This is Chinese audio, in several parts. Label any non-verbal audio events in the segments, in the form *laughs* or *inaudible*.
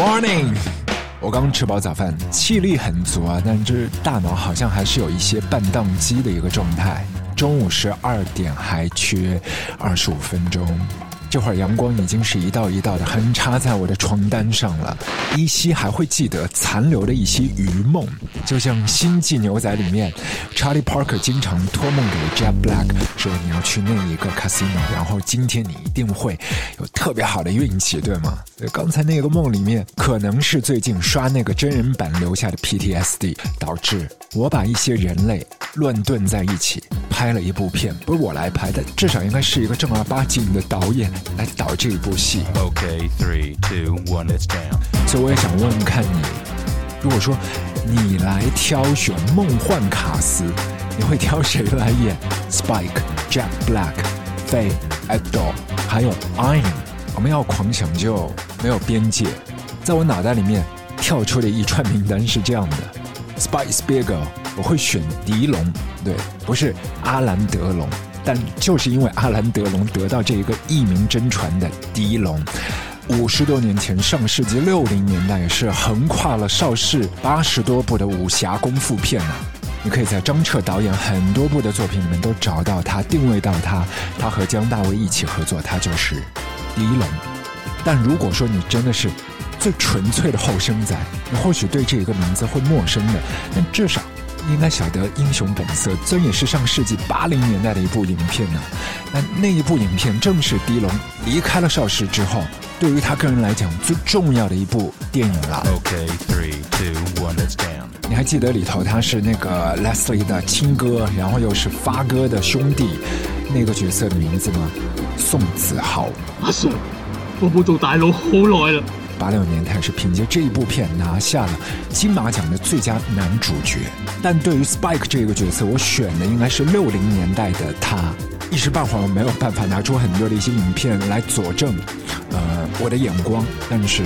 Morning，我刚吃饱早饭，气力很足啊，但是大脑好像还是有一些半宕机的一个状态。中午十二点还缺二十五分钟。这会儿阳光已经是一道一道的横插在我的床单上了，依稀还会记得残留的一些余梦，就像《星际牛仔》里面，Charlie Parker 经常托梦给 Jack Black 说你要去那一个 casino，然后今天你一定会有特别好的运气，对吗？刚才那个梦里面，可能是最近刷那个真人版留下的 PTSD，导致我把一些人类乱炖在一起，拍了一部片，不是我来拍的，至少应该是一个正儿八经的导演。来导这一部戏。OK，three two one，let's down。所以我也想问问看你，如果说你来挑选梦幻卡司，你会挑谁来演？*laughs* Spike、Jack Black、Faye、Adol，还有 Iron。我们要狂想就没有边界。在我脑袋里面跳出的一串名单是这样的：Spike Spiegel，我会选狄龙，对，不是阿兰德龙。但就是因为阿兰德龙得到这一个一鸣真传的狄龙，五十多年前，上世纪六零年代是横跨了邵氏八十多部的武侠功夫片啊！你可以在张彻导演很多部的作品里面都找到他，定位到他，他和姜大卫一起合作，他就是狄龙。但如果说你真的是最纯粹的后生仔，你或许对这一个名字会陌生的，但至少。应该晓得《英雄本色》，这也是上世纪八零年代的一部影片呢。那那一部影片正是狄龙离开了邵氏之后，对于他个人来讲最重要的一部电影了。OK，three two one，let's down。你还记得里头他是那个 Leslie 的亲哥，然后又是发哥的兄弟，那个角色的名字吗？宋子豪。阿 Sir，我冇做大佬好耐了。八六年，他是凭借这一部片拿下了金马奖的最佳男主角。但对于 Spike 这个角色，我选的应该是六零年代的他。一时半会儿我没有办法拿出很多的一些影片来佐证，呃，我的眼光。但是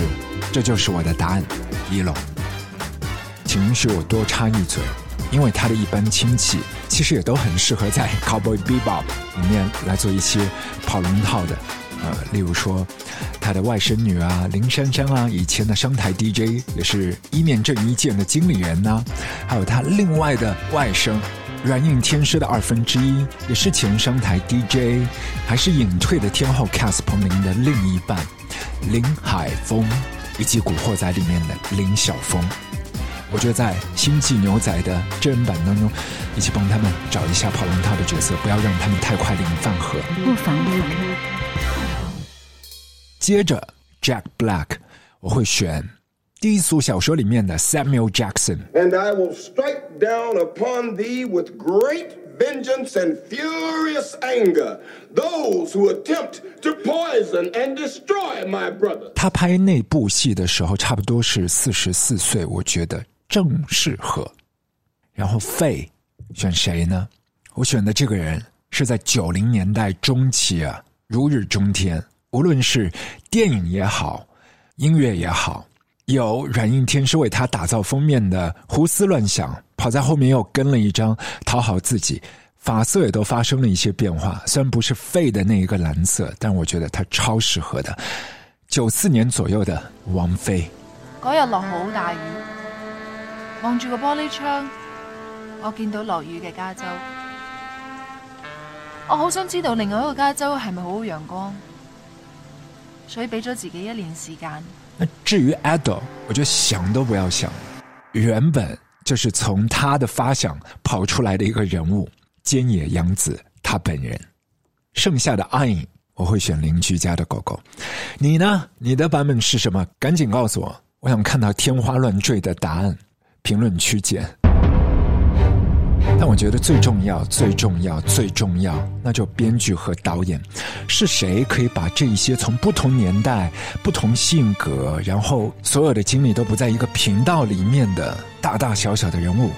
这就是我的答案，一龙。请允许我多插一嘴，因为他的一般亲戚其实也都很适合在 Cowboy Bebop 里面来做一些跑龙套的。呃，例如说，他的外甥女啊，林珊珊啊，以前的商台 DJ 也是一面正一剑的经理人呐，还有他另外的外甥，软硬天师的二分之一，也是前商台 DJ，还是隐退的天后 Cass 彭林的另一半林海峰，以及《古惑仔》里面的林晓峰。我觉得在《星际牛仔》的真人版当中，一起帮他们找一下跑龙套的角色，不要让他们太快领饭盒。不妨不妨。接着，Jack Black，我会选低俗小说里面的 Samuel Jackson。And I will strike down upon thee with great vengeance and furious anger those who attempt to poison and destroy my brother。他拍那部戏的时候，差不多是四十四岁，我觉得正适合。然后费选谁呢？我选的这个人是在九零年代中期啊，如日中天。无论是电影也好，音乐也好，有软硬天师为他打造封面的《胡思乱想》，跑在后面又跟了一张讨好自己，发色也都发生了一些变化。虽然不是废的那一个蓝色，但我觉得他超适合的。九四年左右的王菲。嗰日落好大雨，望住个玻璃窗，我见到落雨嘅加州。我好想知道另外一个加州系咪好好阳光。所以俾咗自己一年时间。那至于 Ado，我就想都不要想，原本就是从他的发想跑出来的一个人物，菅野洋子他本人。剩下的 I，我会选邻居家的狗狗。你呢？你的版本是什么？赶紧告诉我，我想看到天花乱坠的答案。评论区见。但我觉得最重要、最重要、最重要，那就编剧和导演，是谁可以把这一些从不同年代、不同性格，然后所有的经历都不在一个频道里面的大大小小的人物，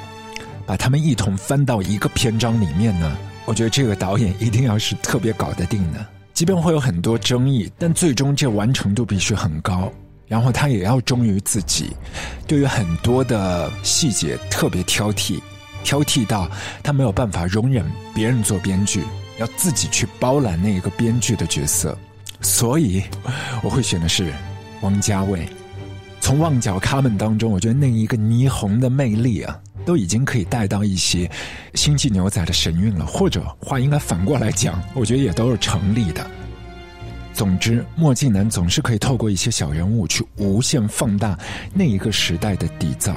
把他们一同翻到一个篇章里面呢？我觉得这个导演一定要是特别搞得定的，即便会有很多争议，但最终这完成度必须很高。然后他也要忠于自己，对于很多的细节特别挑剔。挑剔到他没有办法容忍别人做编剧，要自己去包揽那一个编剧的角色，所以我会选的是王家卫。从旺角卡门当中，我觉得那一个霓虹的魅力啊，都已经可以带到一些星际牛仔的神韵了。或者话应该反过来讲，我觉得也都是成立的。总之，墨镜男总是可以透过一些小人物去无限放大那一个时代的底噪，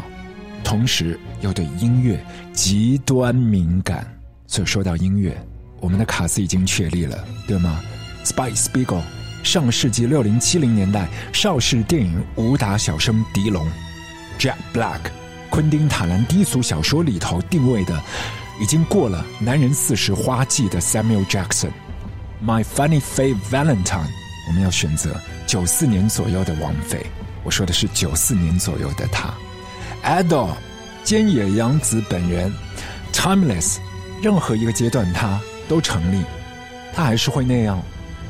同时又对音乐极端敏感。所以说到音乐，我们的卡斯已经确立了，对吗？Spike Spiegel，上世纪六零七零年代邵氏电影武打小生狄龙；Jack Black，昆汀塔兰低俗小说里头定位的已经过了男人四十花季的 Samuel Jackson。My Funny Faye Valentine，我们要选择九四年左右的王菲。我说的是九四年左右的她。Adele，菅野洋子本人，Timeless，任何一个阶段她都成立。她还是会那样，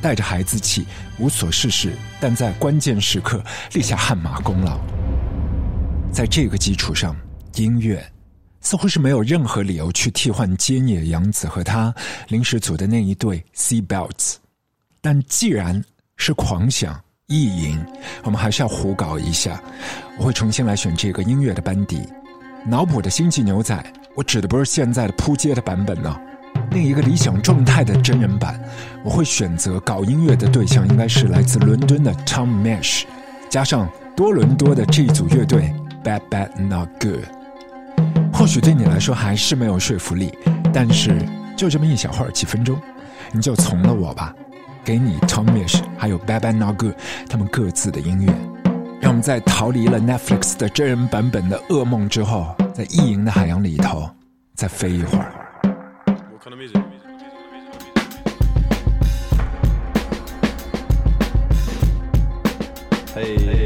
带着孩子气，无所事事，但在关键时刻立下汗马功劳。在这个基础上，音乐。似乎是没有任何理由去替换菅野洋子和他临时组的那一对 C Belts，但既然是狂想意淫，我们还是要胡搞一下。我会重新来选这个音乐的班底，脑补的星际牛仔，我指的不是现在的扑街的版本呢。另一个理想状态的真人版，我会选择搞音乐的对象应该是来自伦敦的 Tom Mesh，加上多伦多的这一组乐队 Bad Bad Not Good。或许对你来说还是没有说服力，但是就这么一小会儿几分钟，你就从了我吧。给你 Tommyish，还有 Bad Bunny、Nogood，他们各自的音乐，让我们在逃离了 Netflix 的真人版本的噩梦之后，在意淫的海洋里头再飞一会儿。嘿。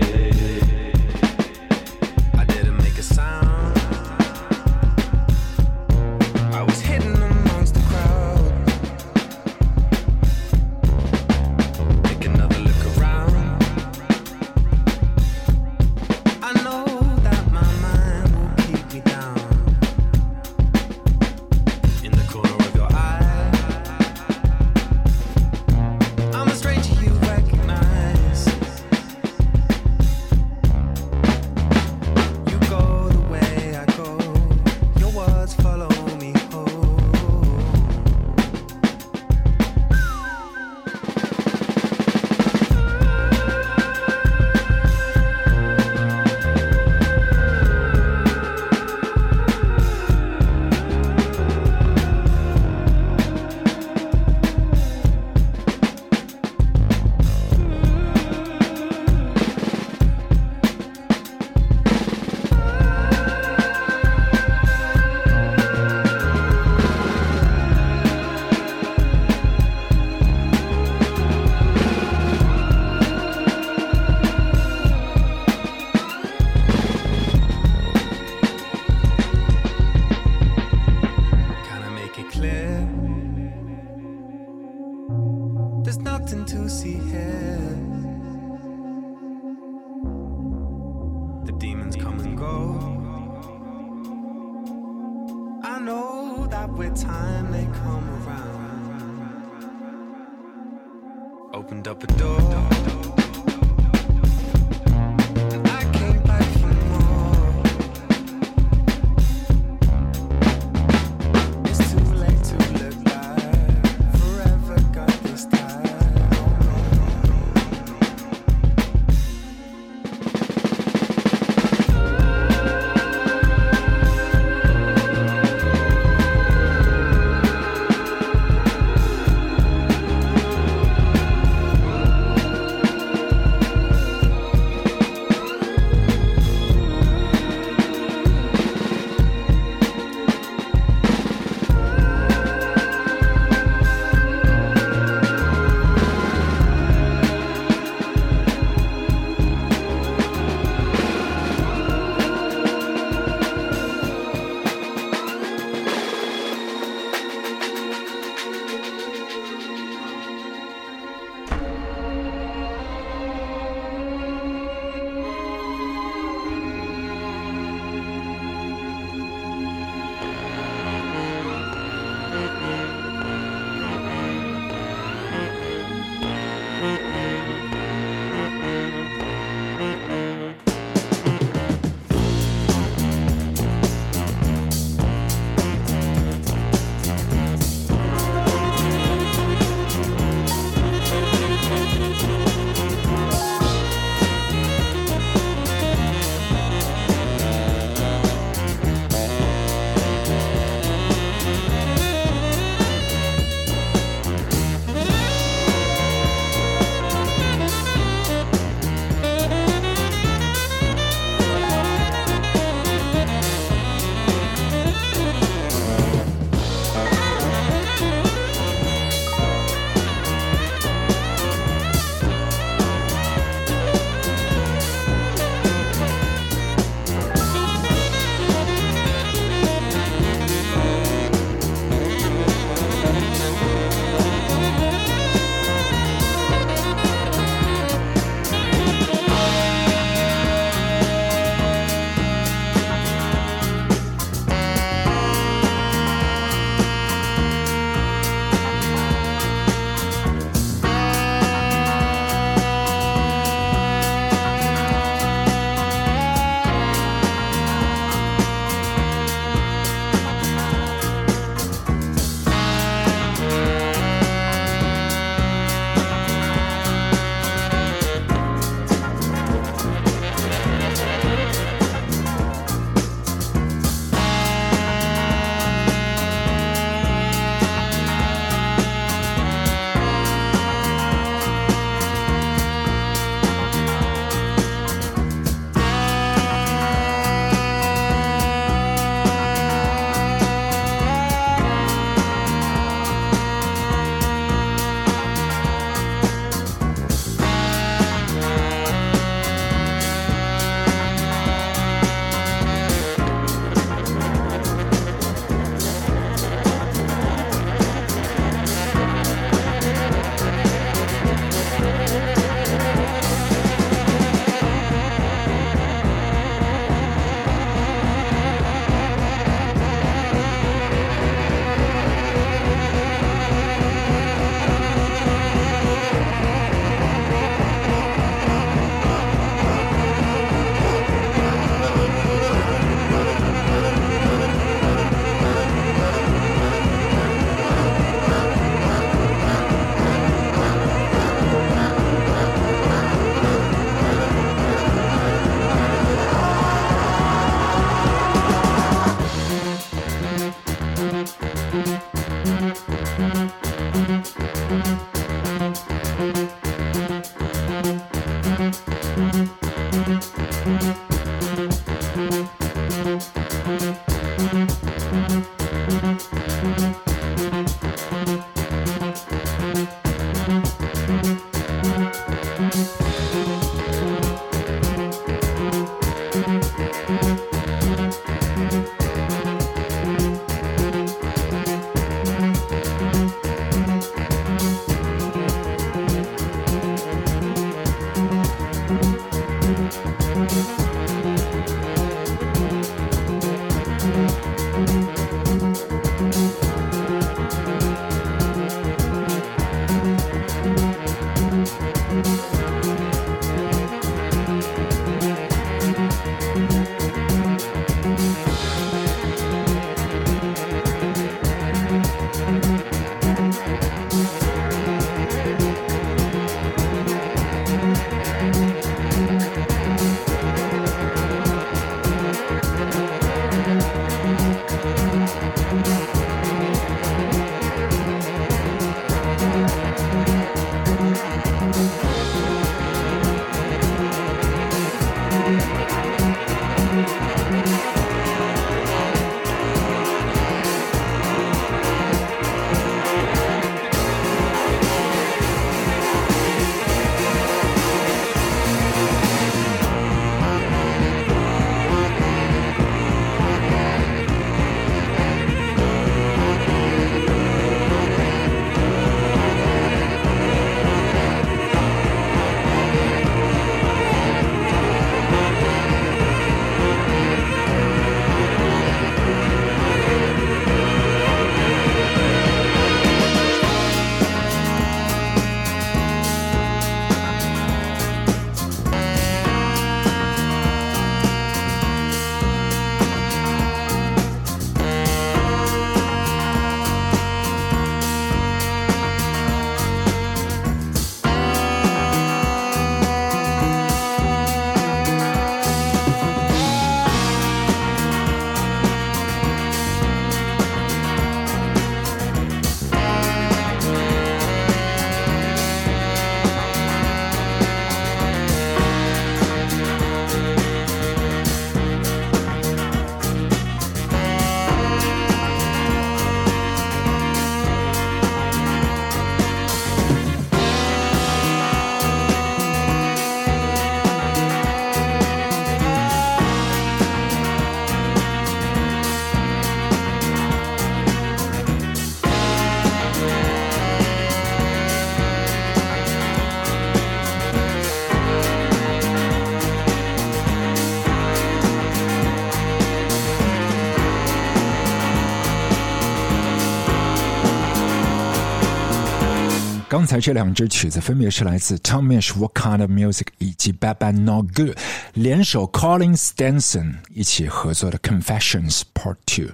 才这两支曲子分别是来自 Tom Mish What Kind of Music 以及 Bad Bad Not Good 联手 Collin Stenson 一起合作的 Confessions Part Two。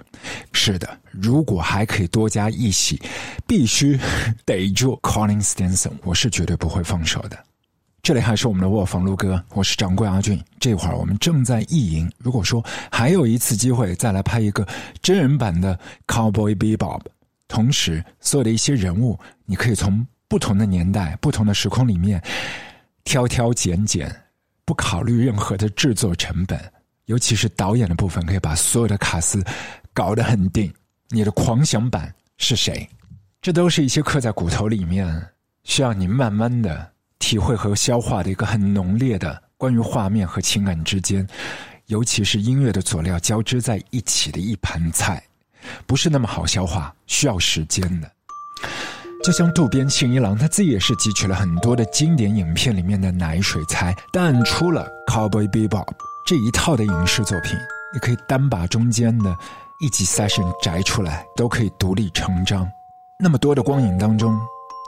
是的，如果还可以多加一喜，必须 *laughs* 逮住 Colin Stenson，我是绝对不会放手的。这里还是我们的卧房录歌，我是掌柜阿俊。这会儿我们正在意淫，如果说还有一次机会再来拍一个真人版的 Cowboy Bebop，同时所有的一些人物，你可以从不同的年代、不同的时空里面挑挑拣拣，不考虑任何的制作成本，尤其是导演的部分，可以把所有的卡司搞得很定。你的狂想版是谁？这都是一些刻在骨头里面，需要你慢慢的体会和消化的一个很浓烈的关于画面和情感之间，尤其是音乐的佐料交织在一起的一盘菜，不是那么好消化，需要时间的。就像渡边信一郎，他自己也是汲取了很多的经典影片里面的奶水菜，但出了《Cowboy Bebop》这一套的影视作品，你可以单把中间的一集 session 摘出来，都可以独立成章。那么多的光影当中，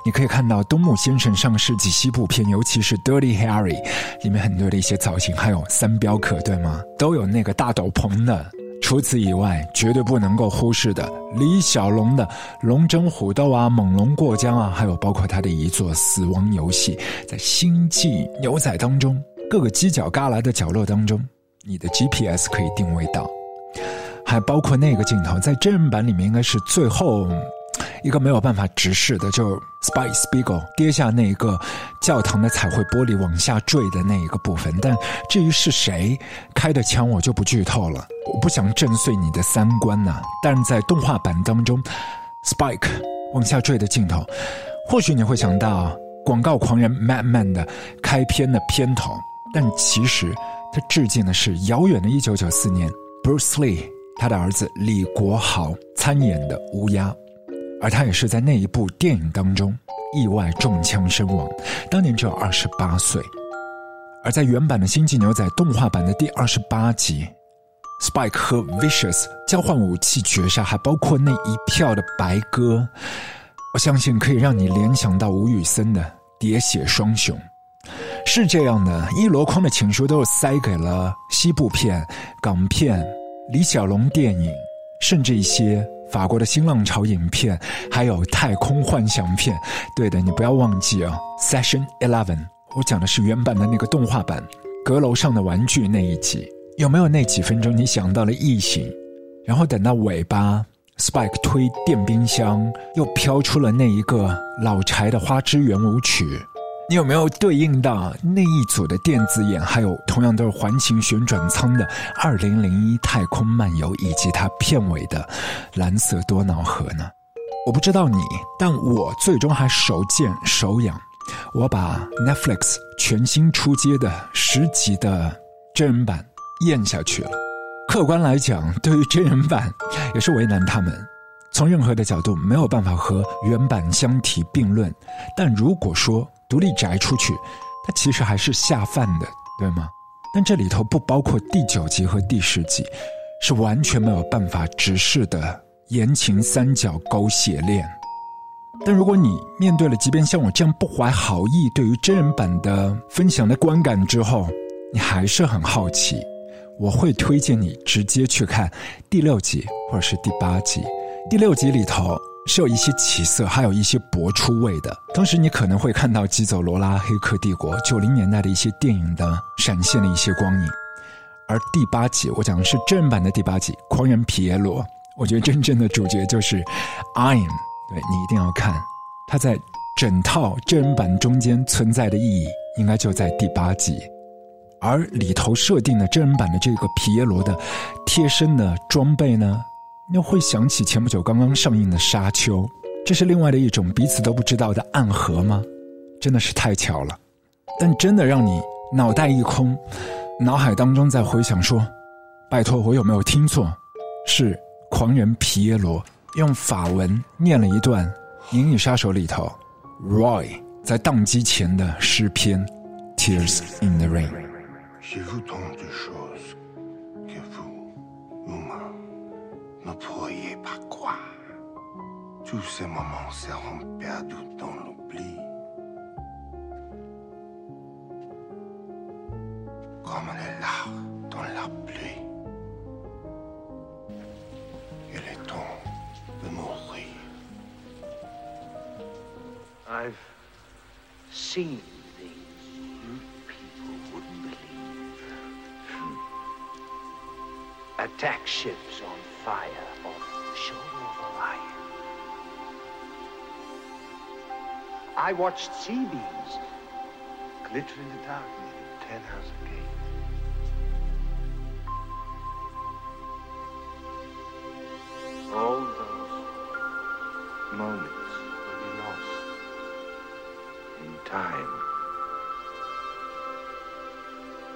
你可以看到东木先生上世纪西部片，尤其是《Dirty Harry》里面很多的一些造型，还有三镖客，对吗？都有那个大斗篷的。除此以外，绝对不能够忽视的李小龙的《龙争虎斗》啊，《猛龙过江》啊，还有包括他的一座《死亡游戏》，在《星际牛仔》当中各个犄角旮旯的角落当中，你的 GPS 可以定位到，还包括那个镜头，在真人版里面应该是最后一个没有办法直视的，就 Spike Spiegel 跌下那一个教堂的彩绘玻璃往下坠的那一个部分。但至于是谁开的枪，我就不剧透了，我不想震碎你的三观呐。但在动画版当中，Spike 往下坠的镜头，或许你会想到广告狂人 Madman 的开篇的片头，但其实他致敬的是遥远的1994年 Bruce Lee 他的儿子李国豪参演的《乌鸦》。而他也是在那一部电影当中意外中枪身亡，当年只有二十八岁。而在原版的《星际牛仔》动画版的第二十八集，Spike 和 Vicious 交换武器绝杀，还包括那一票的白鸽，我相信可以让你联想到吴宇森的喋血双雄。是这样的，一箩筐的情书都是塞给了西部片、港片、李小龙电影，甚至一些。法国的新浪潮影片，还有太空幻想片。对的，你不要忘记啊，Session Eleven，我讲的是原版的那个动画版，阁楼上的玩具那一集。有没有那几分钟你想到了异形？然后等到尾巴，Spike 推电冰箱，又飘出了那一个老柴的花之圆舞曲。你有没有对应到那一组的电子眼，还有同样都是环形旋转舱的《二零零一太空漫游》，以及它片尾的蓝色多瑙河呢？我不知道你，但我最终还手贱手痒，我把 Netflix 全新出街的十集的真人版咽下去了。客观来讲，对于真人版也是为难他们，从任何的角度没有办法和原版相提并论。但如果说，独立宅出去，它其实还是下饭的，对吗？但这里头不包括第九集和第十集，是完全没有办法直视的言情三角狗血恋。但如果你面对了，即便像我这样不怀好意对于真人版的分享的观感之后，你还是很好奇，我会推荐你直接去看第六集或者是第八集。第六集里头。是有一些起色，还有一些搏出位的。当时你可能会看到《基走罗拉》《黑客帝国》九零年代的一些电影的闪现的一些光影。而第八集，我讲的是真人版的第八集《狂人皮耶罗》，我觉得真正的主角就是 I'm，对你一定要看。他在整套真人版中间存在的意义，应该就在第八集。而里头设定的真人版的这个皮耶罗的贴身的装备呢？又会想起前不久刚刚上映的《沙丘》，这是另外的一种彼此都不知道的暗合吗？真的是太巧了，但真的让你脑袋一空，脑海当中在回想说：“拜托，我有没有听错？”是狂人皮耶罗用法文念了一段《银翼杀手》里头 Roy 在宕机前的诗篇《Tears in the Rain》。Tous ces moments seront perdus dans l'oubli. Comme les larmes dans la pluie. Il est temps de mourir. I've seen things you people wouldn't believe. Attack ships fire off the shore of Orion. I watched sea beams glitter in the dark near the Ten House Gate. All those moments will be lost in time.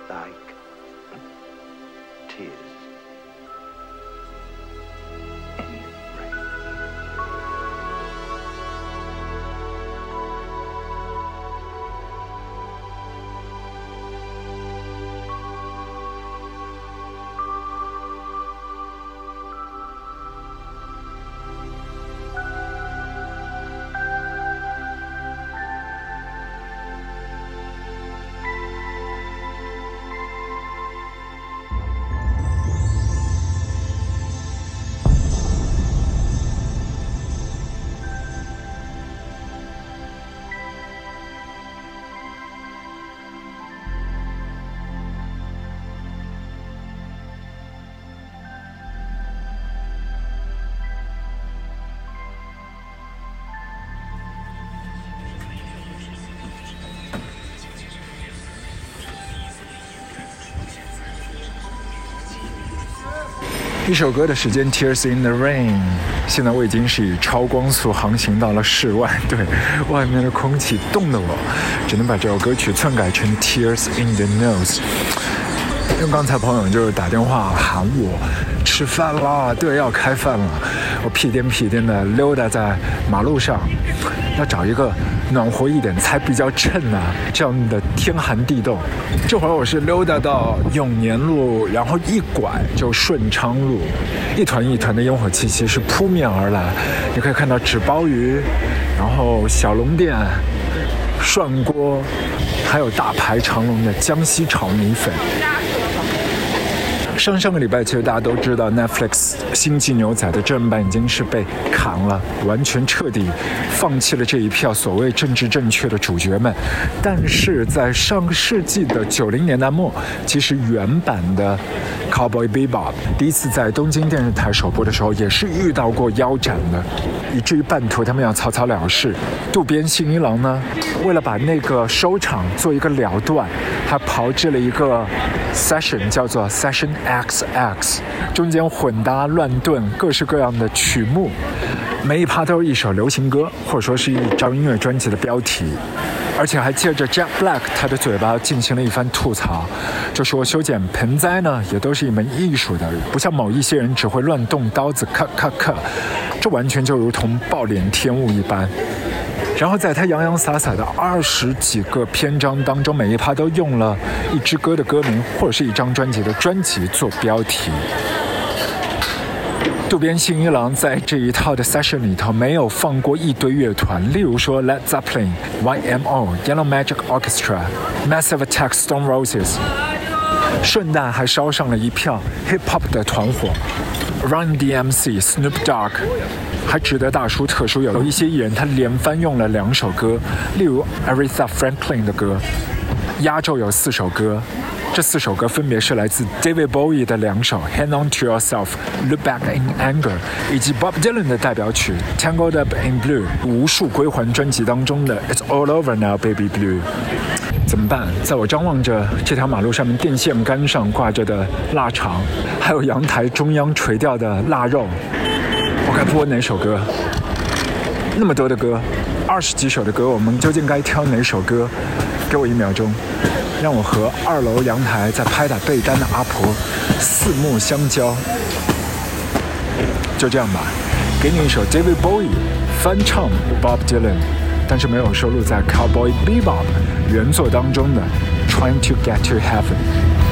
Like tears. 一首歌的时间，Tears in the Rain。现在我已经是以超光速航行到了室外，对，外面的空气冻得我只能把这首歌曲篡改成 Tears in the Nose。因为刚才朋友就是打电话喊我吃饭啦，对，要开饭了。我屁颠屁颠的溜达在马路上，要找一个暖和一点才比较衬啊，这样的天寒地冻。这会儿我是溜达到永年路，然后一拐就顺昌路，一团一团的烟火气息是扑面而来。你可以看到纸包鱼，然后小笼店、涮锅，还有大排长龙的江西炒米粉。上上个礼拜，其实大家都知道，Netflix《星际牛仔》的正版已经是被砍了，完全彻底放弃了这一票所谓政治正确的主角们。但是在上个世纪的九零年代末，其实原版的《Cowboy Bebop》第一次在东京电视台首播的时候，也是遇到过腰斩的，以至于半途他们要草草了事。渡边信一郎呢，为了把那个收场做一个了断，还炮制了一个 session，叫做 Session。X X，中间混搭乱炖各式各样的曲目，每一趴都是一首流行歌，或者说是一张音乐专辑的标题，而且还借着 Jack Black 他的嘴巴进行了一番吐槽，就说修剪盆栽呢也都是一门艺术的，不像某一些人只会乱动刀子，咔咔咔，这完全就如同暴殄天物一般。然后在他洋洋洒洒的二十几个篇章当中，每一趴都用了一支歌的歌名或者是一张专辑的专辑做标题。渡边信一郎在这一套的 session 里头没有放过一堆乐团，例如说 Led Zeppelin、YMO、Yellow Magic Orchestra、Massive Attack、Stone Roses，顺带还烧上了一票 hip hop 的团伙，Run DMC、Snoop Dogg。还值得大书特书，有一些艺人他连翻用了两首歌，例如 Aretha Franklin 的歌，压轴有四首歌，这四首歌分别是来自 David Bowie 的两首 Hang On To Yourself、Look Back In Anger，以及 Bob Dylan 的代表曲 Tangled Up In Blue，无数归还专辑当中的 It's All Over Now Baby Blue。怎么办？在我张望着这条马路上面电线杆上挂着的腊肠，还有阳台中央垂钓的腊肉。我该播哪首歌？那么多的歌，二十几首的歌，我们究竟该挑哪首歌？给我一秒钟，让我和二楼阳台在拍打被单的阿婆四目相交。就这样吧，给你一首 David Bowie 翻唱 Bob Dylan，但是没有收录在 Cowboy Bebop 原作当中的 Trying to Get to Heaven。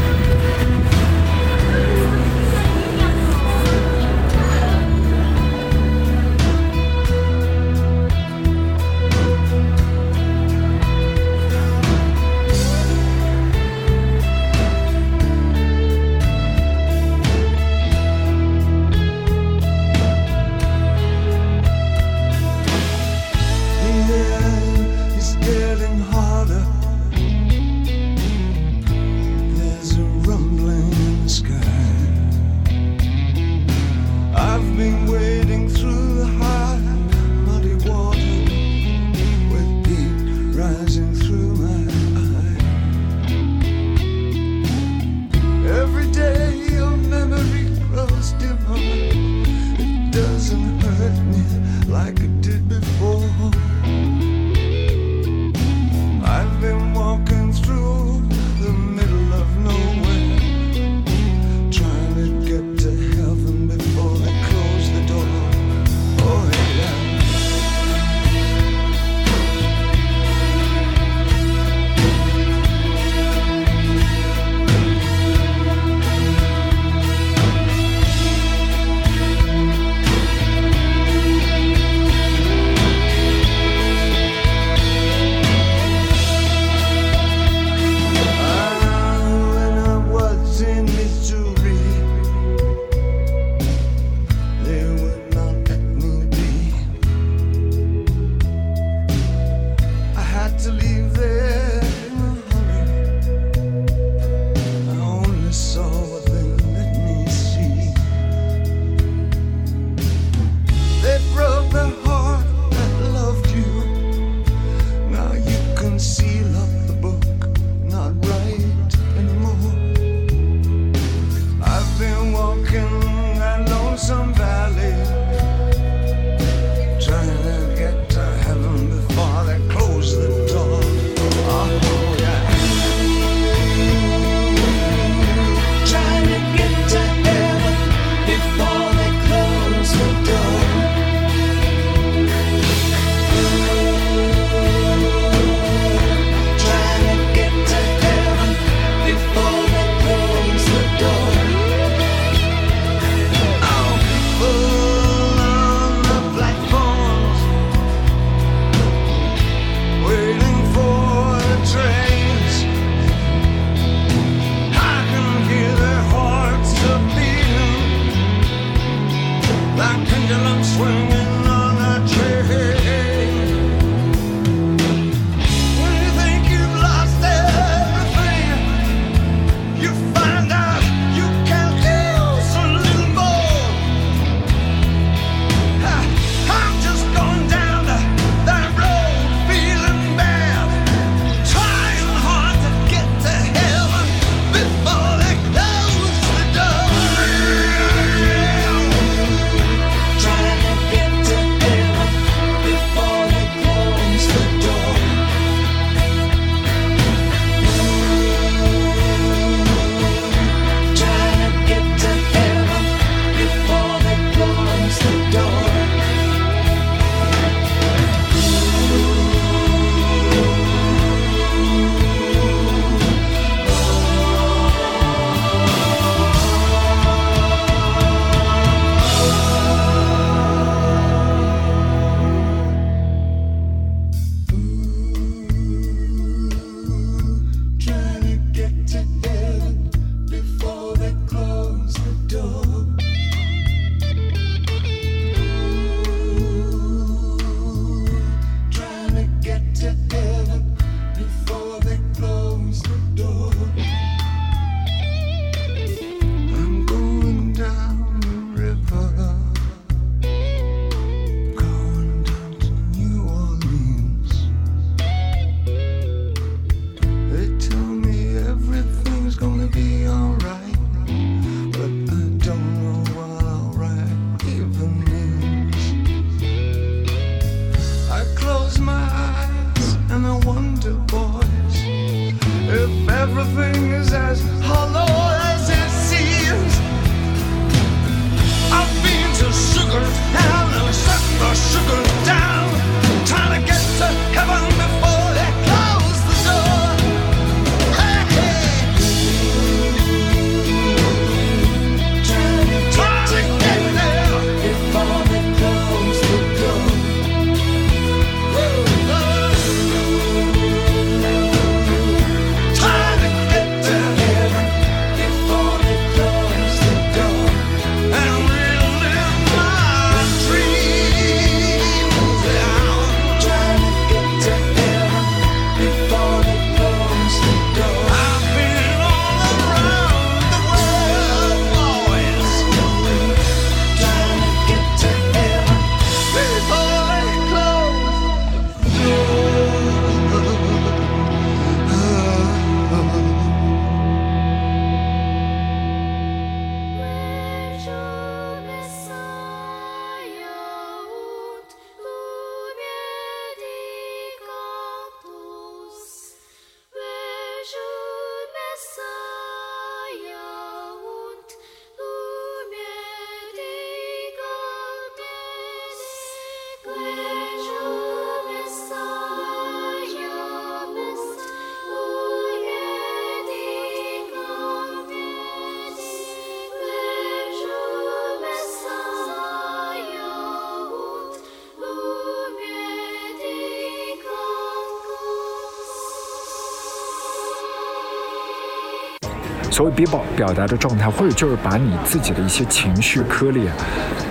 所谓 b e b o 表达的状态，或者就是把你自己的一些情绪颗粒，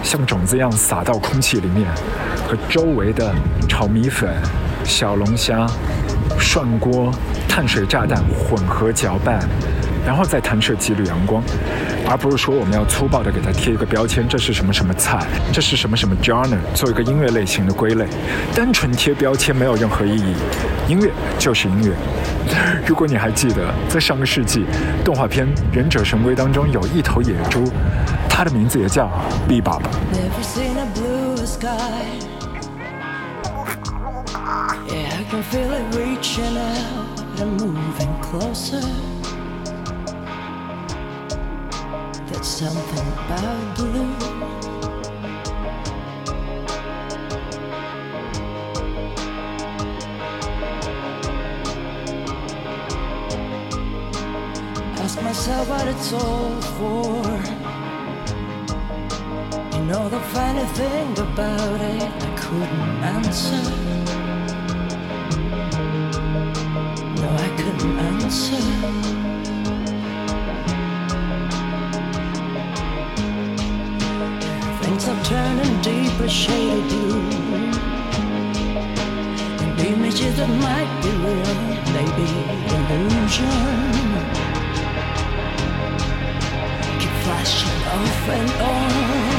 像种子一样撒到空气里面，和周围的炒米粉、小龙虾、涮锅、碳水炸弹混合搅拌，然后再弹射几缕阳光，而不是说我们要粗暴的给它贴一个标签，这是什么什么菜，这是什么什么 genre，做一个音乐类型的归类，单纯贴标签没有任何意义，音乐就是音乐。*laughs* 如果你还记得，在上个世纪动画片《忍者神龟》当中有一头野猪，它的名字也叫 Bebop。Never seen a bluer sky. Yeah, I can feel it reaching out and moving closer. Something about blue. Ask myself what it's all for. You know the funny thing about it, I couldn't answer. No, I couldn't answer. Shade of blue. And images that might be real, may be illusion. Keep flashing off and on.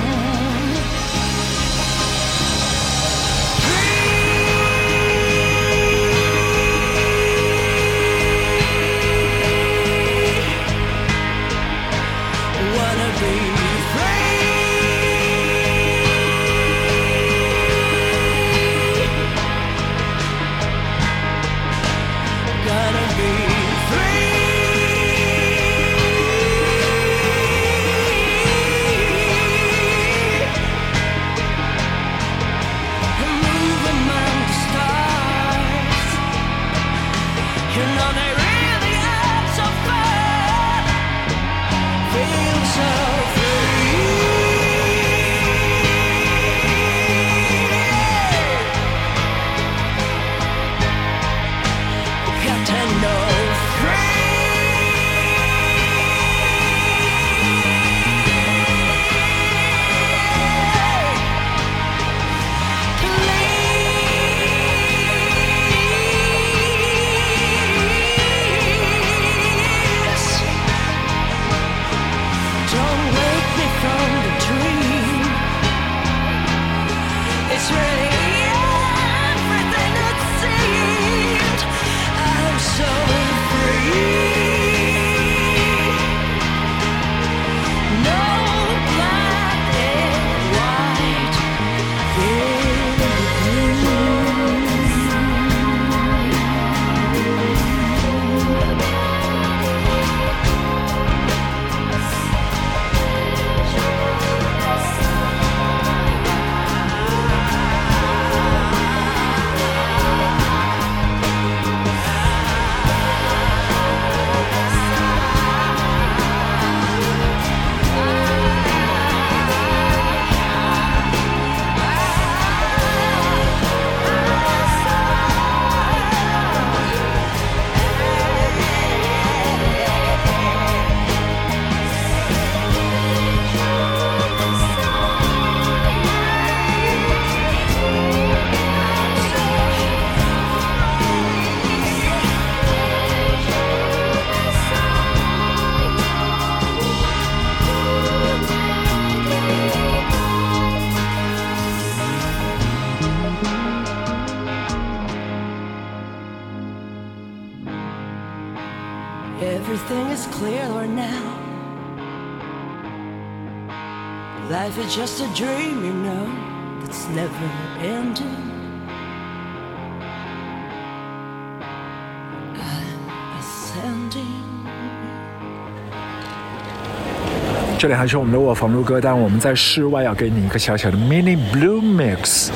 这里还是我们的卧房录歌但，我们在室外要给你一个小小的 mini blue mix，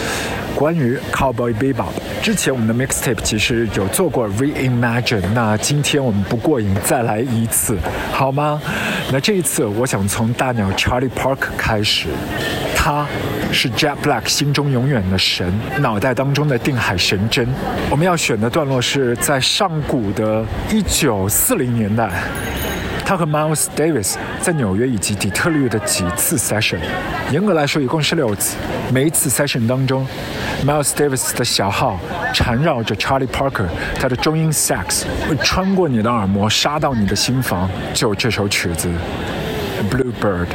关于 Cowboy Bebop。之前我们的 mixtape 其实有做过 reimagine，那今天我们不过瘾，再来一次，好吗？那这一次我想从大鸟 Charlie Park 开始，他是 Jet Black 心中永远的神，脑袋当中的定海神针。我们要选的段落是在上古的1940年代。他和 Miles Davis 在纽约以及底特律的几次 session，严格来说一共是六次。每一次 session 当中，Miles Davis 的小号缠绕着 Charlie Parker，他的中音 sax 会穿过你的耳膜，杀到你的心房。就这首曲子《Bluebird》。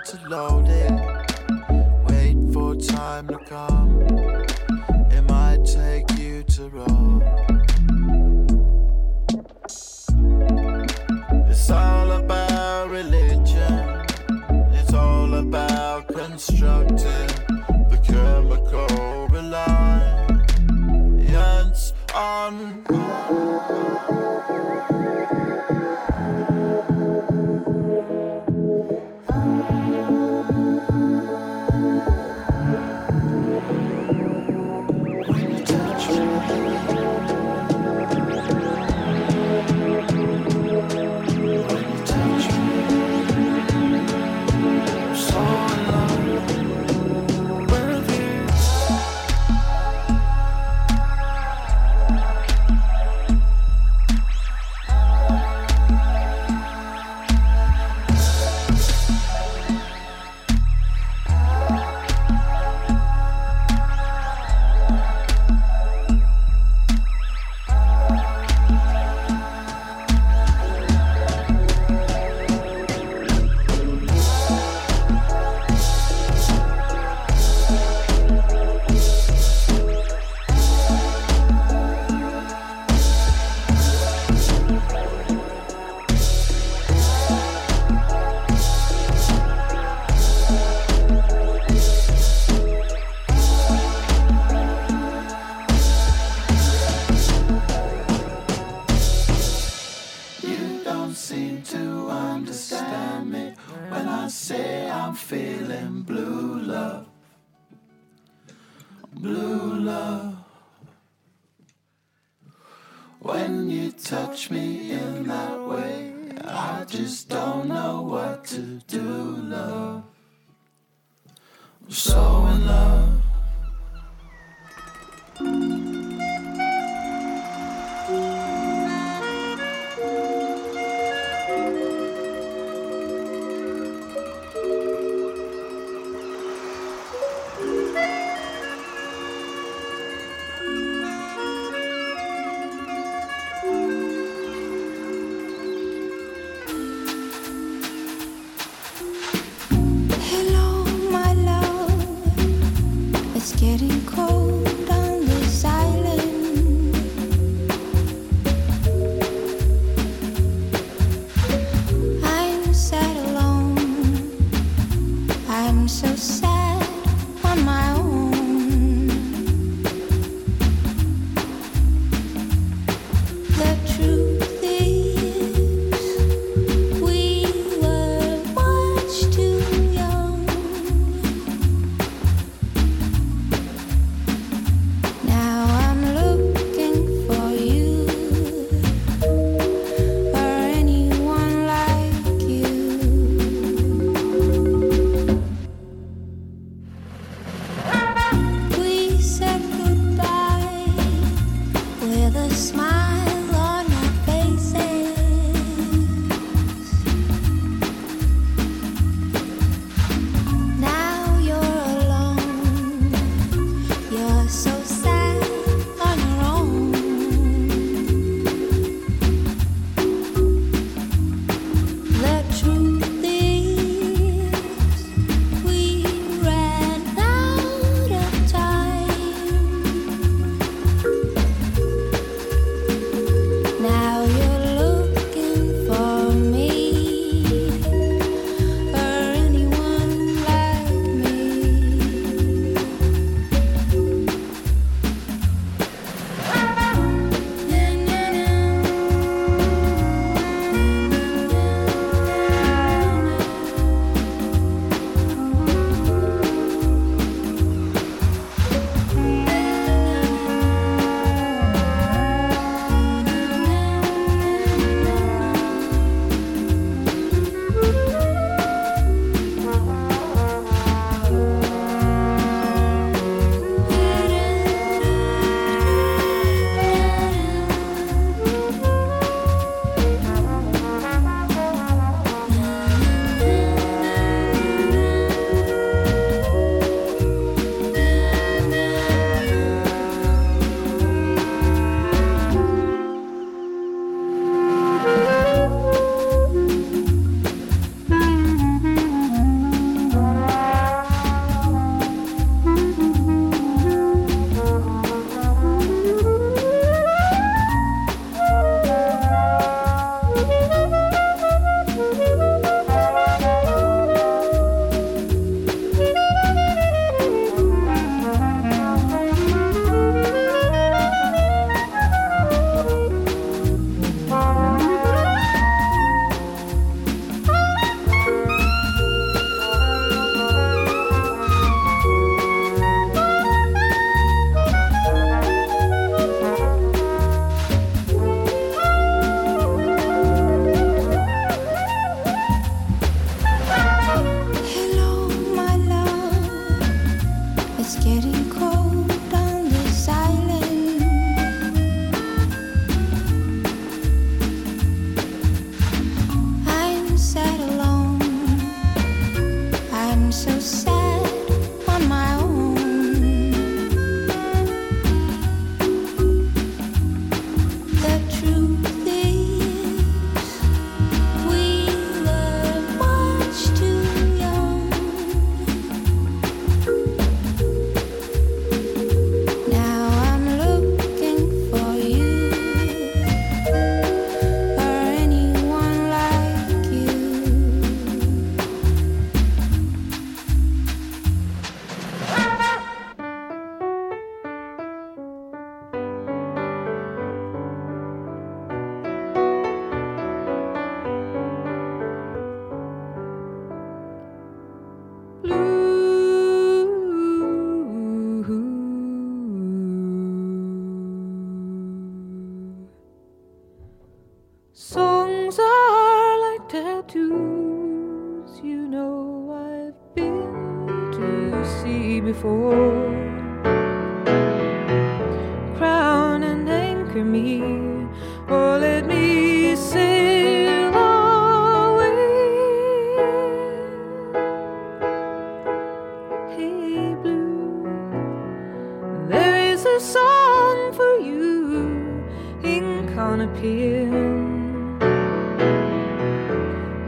to load it.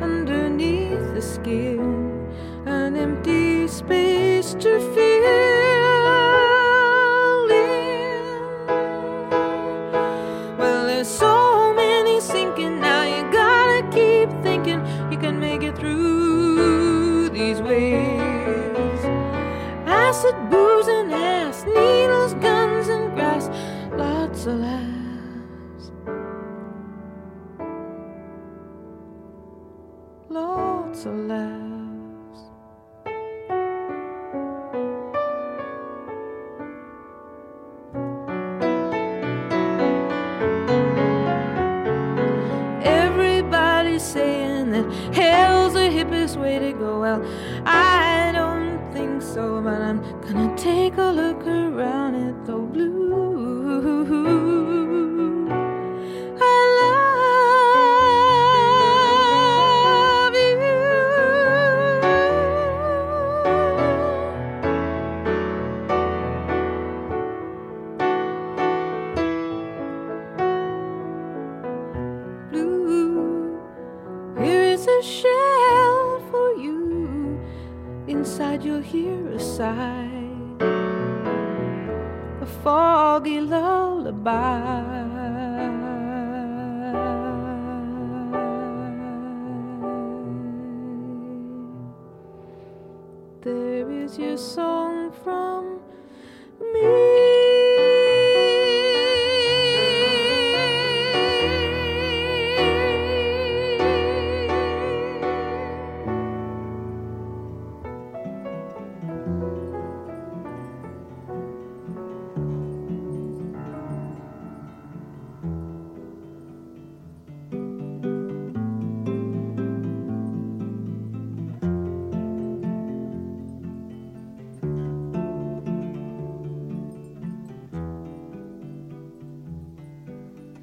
Underneath the skin, an empty space to fill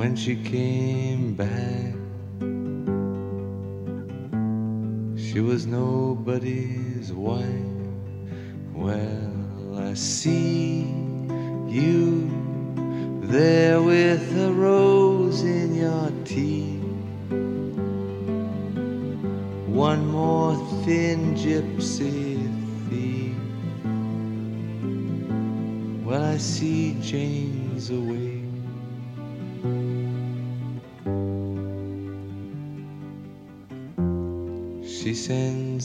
When she came back, she was nobody's wife. Well, I see you there with a rose in your teeth. One more thin gypsy thief Well, I see Jane's away.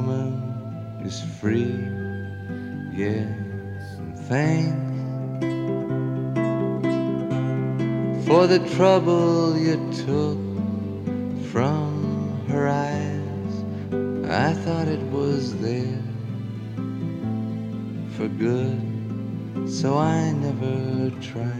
woman is free. Yes, and thanks for the trouble you took from her eyes. I thought it was there for good, so I never tried.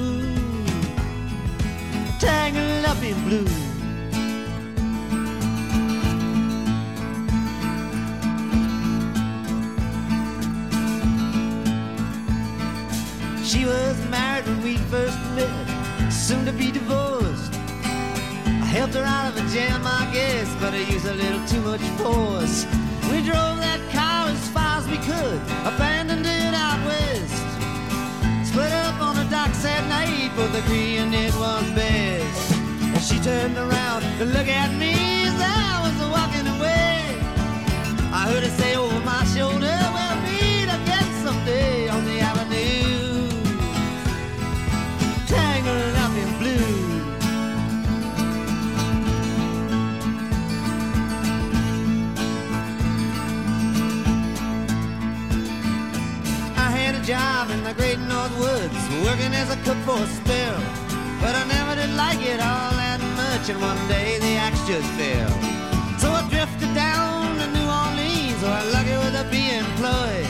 Tangled up in blue. She was married when we first met, soon to be divorced. I helped her out of a jam, I guess, but I used a little too much force. We drove that car as far as we could, abandoned it out west. Split up docks at night, both agreeing it was best. And she turned around to look at me as I was walking away. I heard her say over my shoulder, Woods, working as a cook for a spell. But I never did like it all that much, and one day the axe just fell. So I drifted down to New Orleans, where I lucky with a be employed.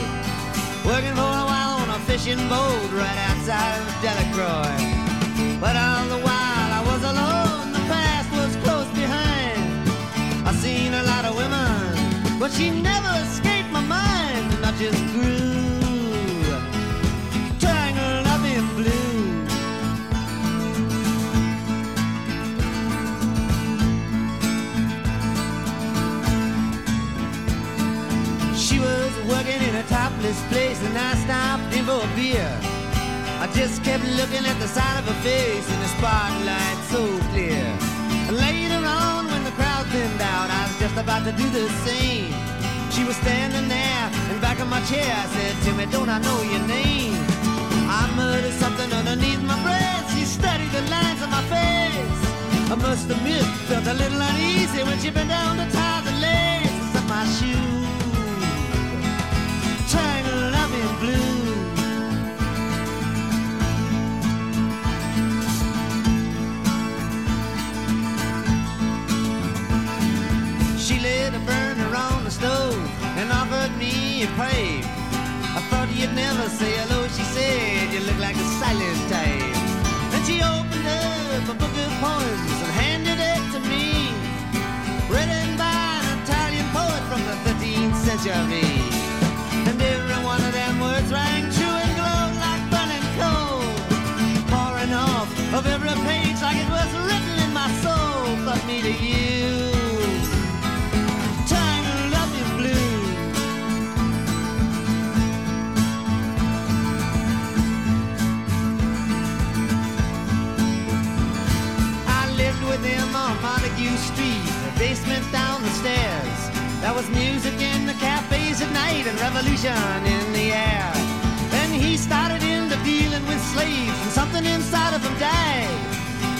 Working for a while on a fishing boat right outside of Delacroix. But all the while I was alone, the past was close behind. I seen a lot of women, but she never escaped my mind, and I just grew topless place, and I stopped in for a beer. I just kept looking at the side of her face in the spotlight so clear. Later on, when the crowd thinned out, I was just about to do the same. She was standing there in back of my chair. I said to me, Don't I know your name? I muttered something underneath my breath. She studied the lines on my face. I must admit, felt a little uneasy when she bent down to tie the laces of my shoe. Blue. She lit a burner on the stove and offered me a pipe. I thought you'd never say hello, she said. You look like a silent type. Then she opened up a book of poems and handed it to me. Written by an Italian poet from the 13th century. Stairs. There was music in the cafes at night and revolution in the air. Then he started into dealing with slaves, and something inside of him died.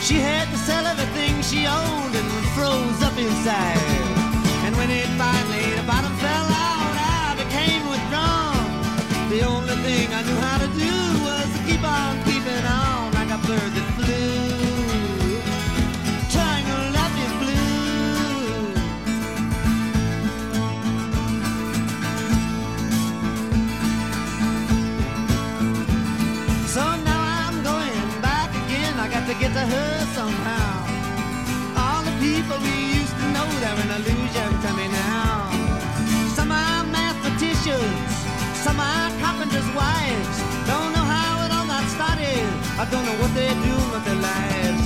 She had to sell everything she owned and froze up inside. And when it finally the bottom fell out, I became withdrawn. The only thing I knew how to do was to keep on keeping on like a bird that to get to her somehow. All the people we used to know, they're an illusion to me now. Some are mathematicians, some are carpenters' wives. Don't know how it all got started. I don't know what they're doing with their lives.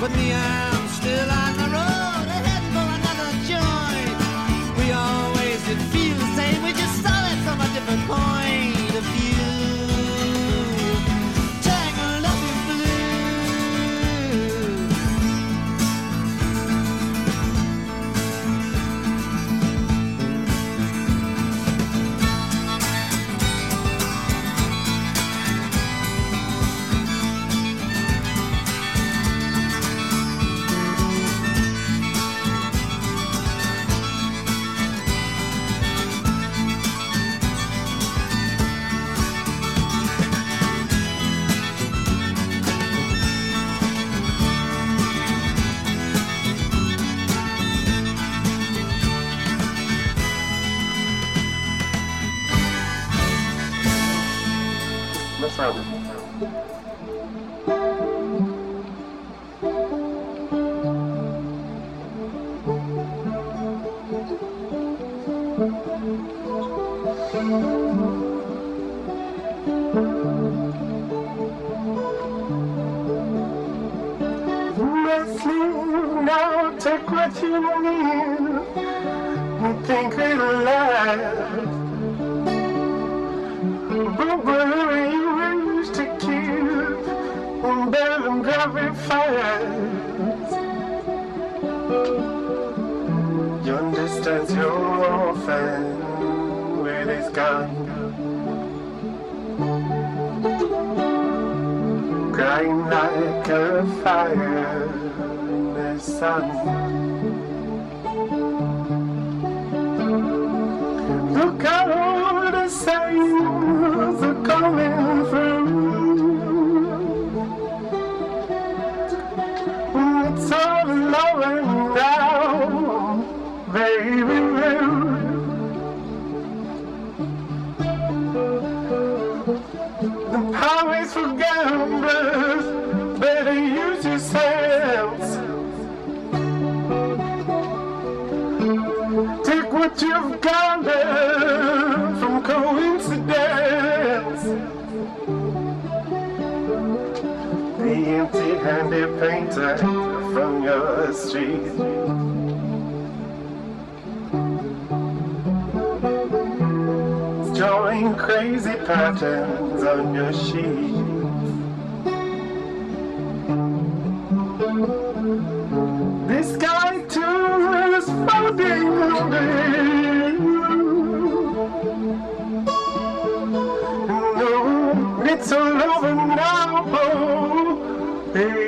But me, I'm still on the road, heading for another joint. We always did feel the same. We just saw it from a different point Wrestling now, take what you need and think it'll last. But whatever you wish to keep, and better than very fast. You understand your orphan with his gun. crying like a fire Look at all the signs are coming through. What you've gathered from coincidence. The empty-handed painter from your street. drawing crazy patterns on your sheet. It's all over now, oh, baby.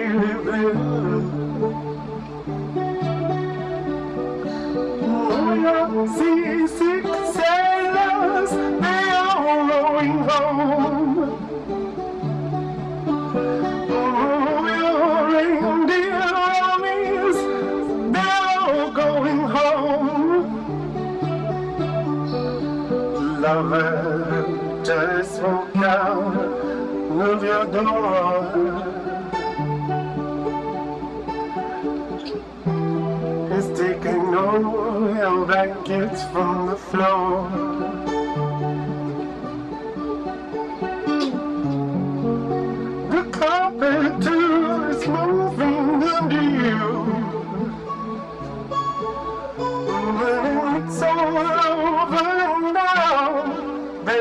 Just walk out of your door. is taking all your blankets from the floor.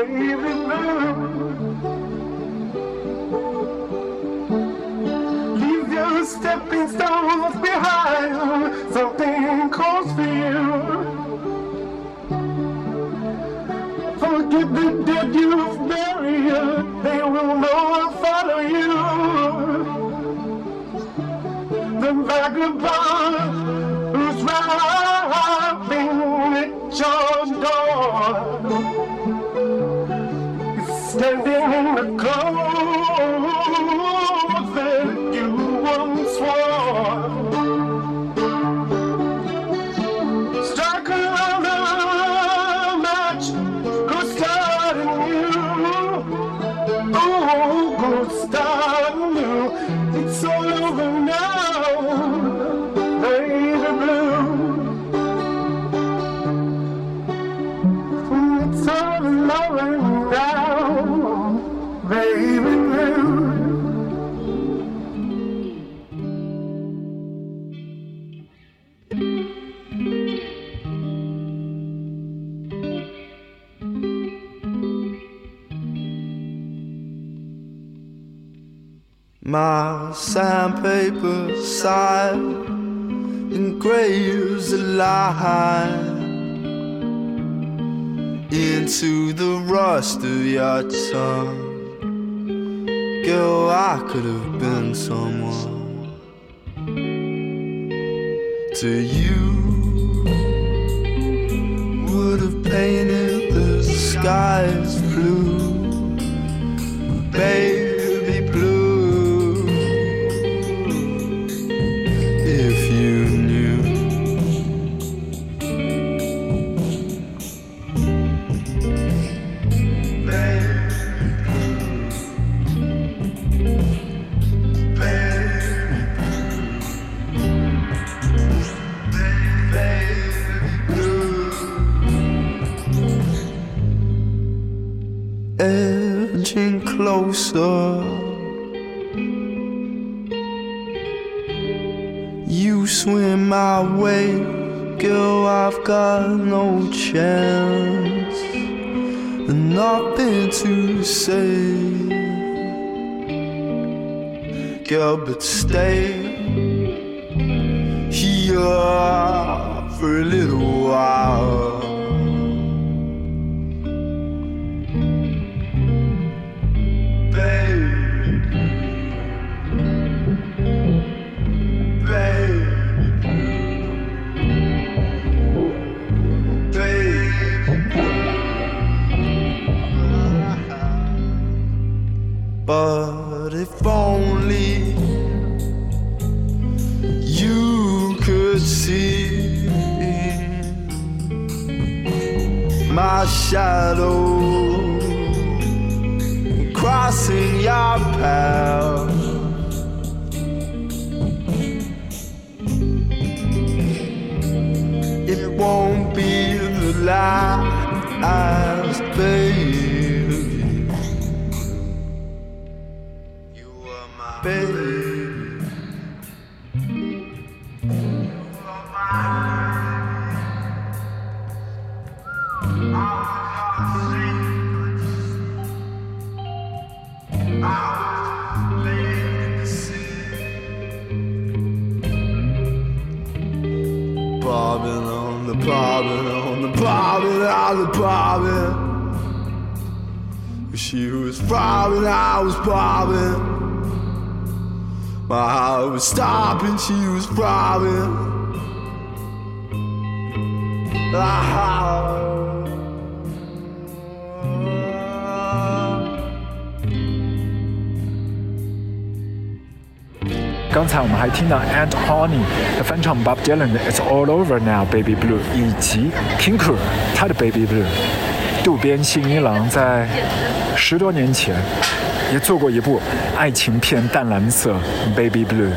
Blue. Leave your stepping stones behind. My sandpaper side engraves a line into the rust of your tongue. Girl, I could have been someone to you. Would have painted the skies blue, baby closer, you swim my way, girl. I've got no chance, nothing to say, girl. But stay here for a little while. But if only you could see my shadow crossing your path. It won't be the last, i was born was stopping she was 刚才我们还听到 ant honey 的翻唱 bob dylan 的 It's all over now baby blue 以及 kinkura 她的 baby blue 渡边信一郎在十多年前也做过一部爱情片《淡蓝色》Baby Blue。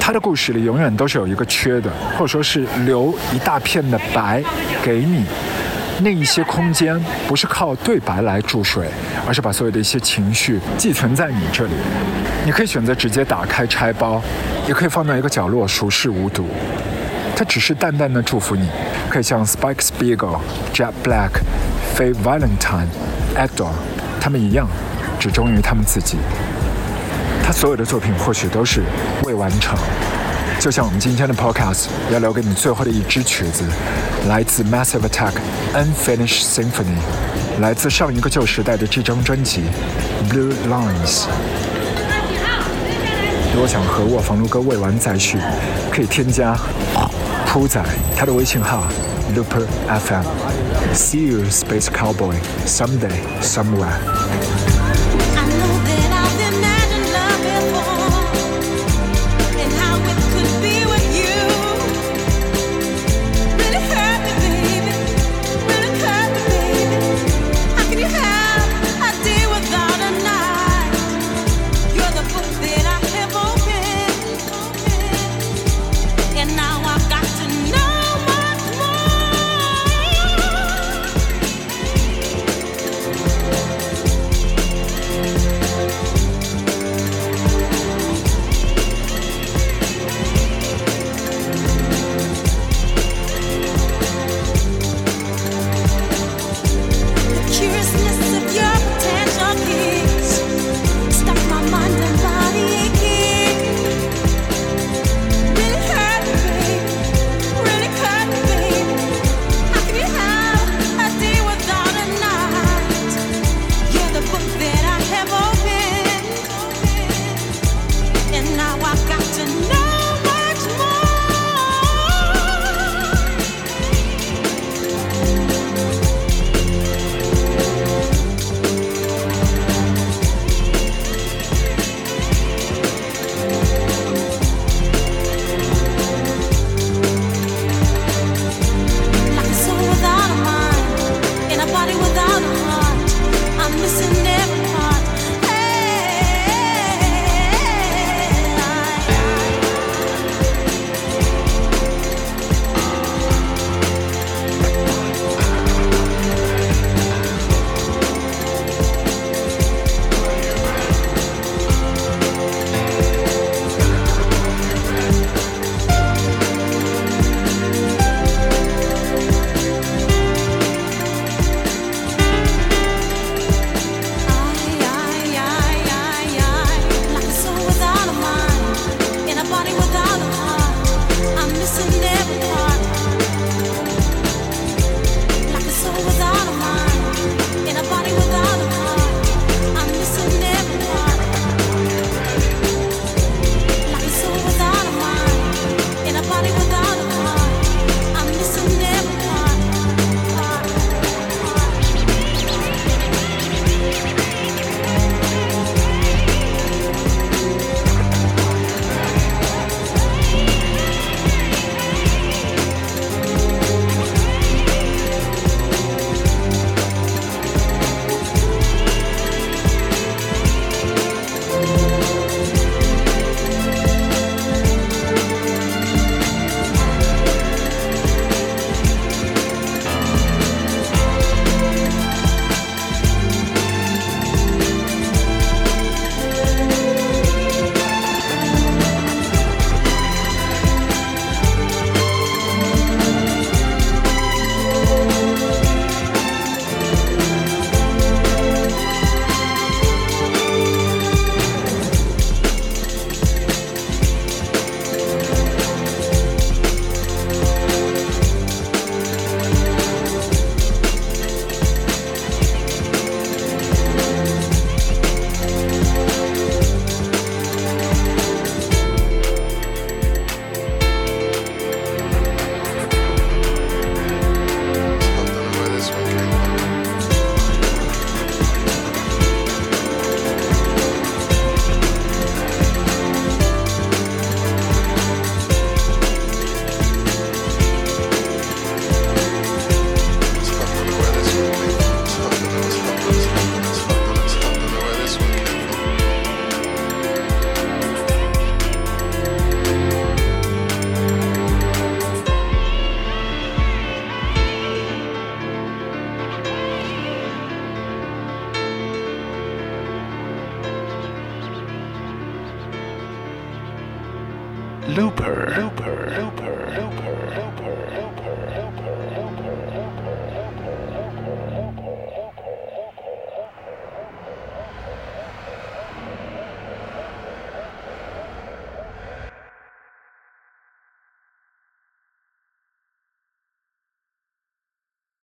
他的故事里永远都是有一个缺的，或者说是留一大片的白给你。那一些空间不是靠对白来注水，而是把所有的一些情绪寄存在你这里。你可以选择直接打开拆包，也可以放到一个角落熟视无睹。它只是淡淡的祝福你，可以像 Spike Spiegel、Jack Black、Faye Valentine、Adore 他们一样，只忠于他们自己。他所有的作品或许都是未完成。就像我们今天的 Podcast 要留给你最后的一支曲子，来自 Massive Attack Unfinished Symphony，来自上一个旧时代的这张专辑 Blue Lines。如果想和我房奴哥未完再续，可以添加铺仔他的微信号 Looper FM。See you, Space Cowboy, someday, somewhere.